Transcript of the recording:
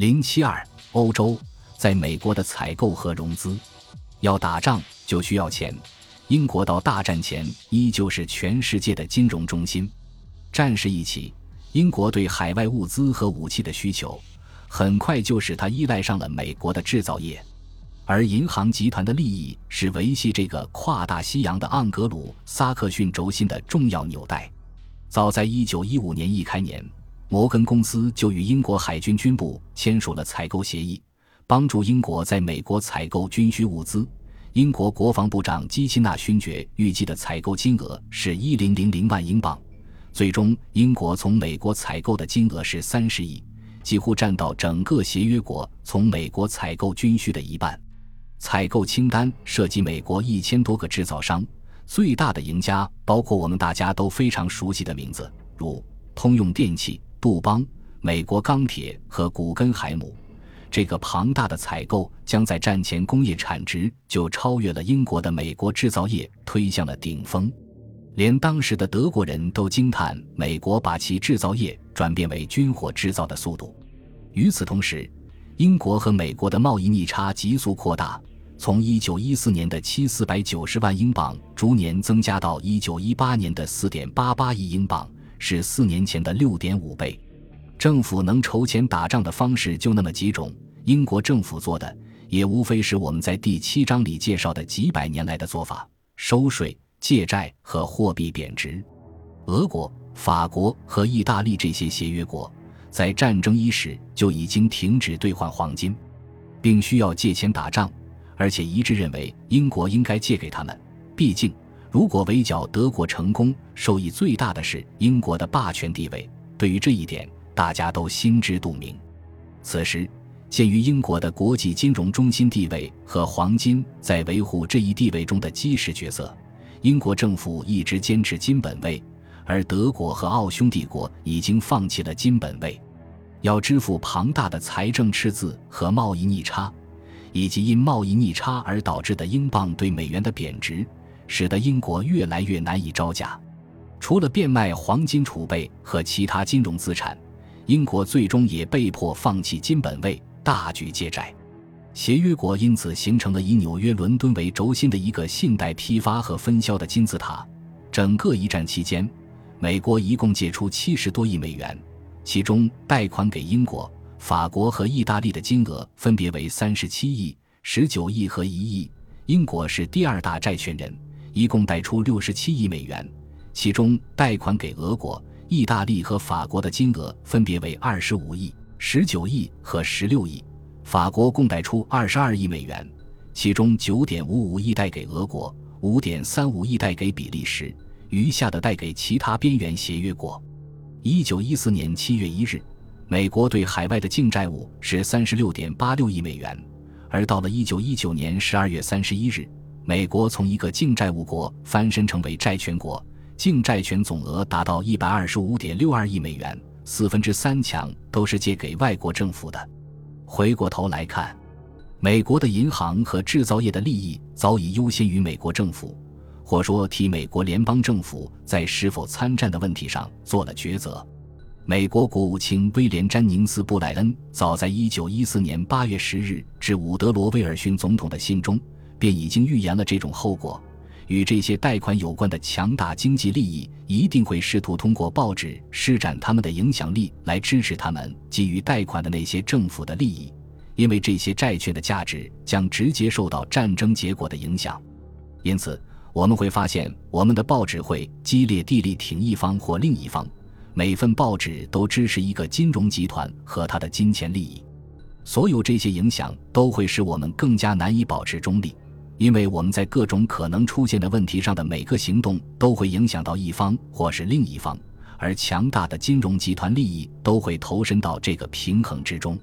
零七二，欧洲在美国的采购和融资，要打仗就需要钱。英国到大战前依旧是全世界的金融中心。战事一起，英国对海外物资和武器的需求，很快就使他依赖上了美国的制造业。而银行集团的利益是维系这个跨大西洋的盎格鲁撒克逊轴心的重要纽带。早在一九一五年一开年。摩根公司就与英国海军军部签署了采购协议，帮助英国在美国采购军需物资。英国国防部长基辛纳勋爵预计的采购金额是一零零零万英镑，最终英国从美国采购的金额是三十亿，几乎占到整个协约国从美国采购军需的一半。采购清单涉及美国一千多个制造商，最大的赢家包括我们大家都非常熟悉的名字，如通用电气。杜邦、美国钢铁和古根海姆，这个庞大的采购将在战前工业产值就超越了英国的美国制造业，推向了顶峰。连当时的德国人都惊叹美国把其制造业转变为军火制造的速度。与此同时，英国和美国的贸易逆差急速扩大，从1914年的七四百九十万英镑逐年增加到1918年的四点八八亿英镑。是四年前的六点五倍。政府能筹钱打仗的方式就那么几种。英国政府做的也无非是我们在第七章里介绍的几百年来的做法：收税、借债和货币贬值。俄国、法国和意大利这些协约国在战争伊始就已经停止兑换黄金，并需要借钱打仗，而且一致认为英国应该借给他们。毕竟。如果围剿德国成功，受益最大的是英国的霸权地位。对于这一点，大家都心知肚明。此时，鉴于英国的国际金融中心地位和黄金在维护这一地位中的基石角色，英国政府一直坚持金本位，而德国和奥匈帝国已经放弃了金本位。要支付庞大的财政赤字和贸易逆差，以及因贸易逆差而导致的英镑对美元的贬值。使得英国越来越难以招架，除了变卖黄金储备和其他金融资产，英国最终也被迫放弃金本位，大举借债。协约国因此形成了以纽约、伦敦为轴心的一个信贷批发和分销的金字塔。整个一战期间，美国一共借出七十多亿美元，其中贷款给英国、法国和意大利的金额分别为三十七亿、十九亿和一亿。英国是第二大债权人。一共贷出六十七亿美元，其中贷款给俄国、意大利和法国的金额分别为二十五亿、十九亿和十六亿。法国共贷出二十二亿美元，其中九点五五亿贷给俄国，五点三五亿贷给比利时，余下的贷给其他边缘协约国。一九一四年七月一日，美国对海外的净债务是三十六点八六亿美元，而到了一九一九年十二月三十一日。美国从一个净债务国翻身成为债权国，净债权总额达到一百二十五点六二亿美元，四分之三强都是借给外国政府的。回过头来看，美国的银行和制造业的利益早已优先于美国政府，或说替美国联邦政府在是否参战的问题上做了抉择。美国国务卿威廉·詹宁斯·布莱恩早在一九一四年八月十日致伍德罗·威尔逊总统的信中。便已经预言了这种后果。与这些贷款有关的强大经济利益，一定会试图通过报纸施展他们的影响力来支持他们给予贷款的那些政府的利益，因为这些债券的价值将直接受到战争结果的影响。因此，我们会发现，我们的报纸会激烈地力挺一方或另一方，每份报纸都支持一个金融集团和他的金钱利益。所有这些影响都会使我们更加难以保持中立。因为我们在各种可能出现的问题上的每个行动都会影响到一方或是另一方，而强大的金融集团利益都会投身到这个平衡之中。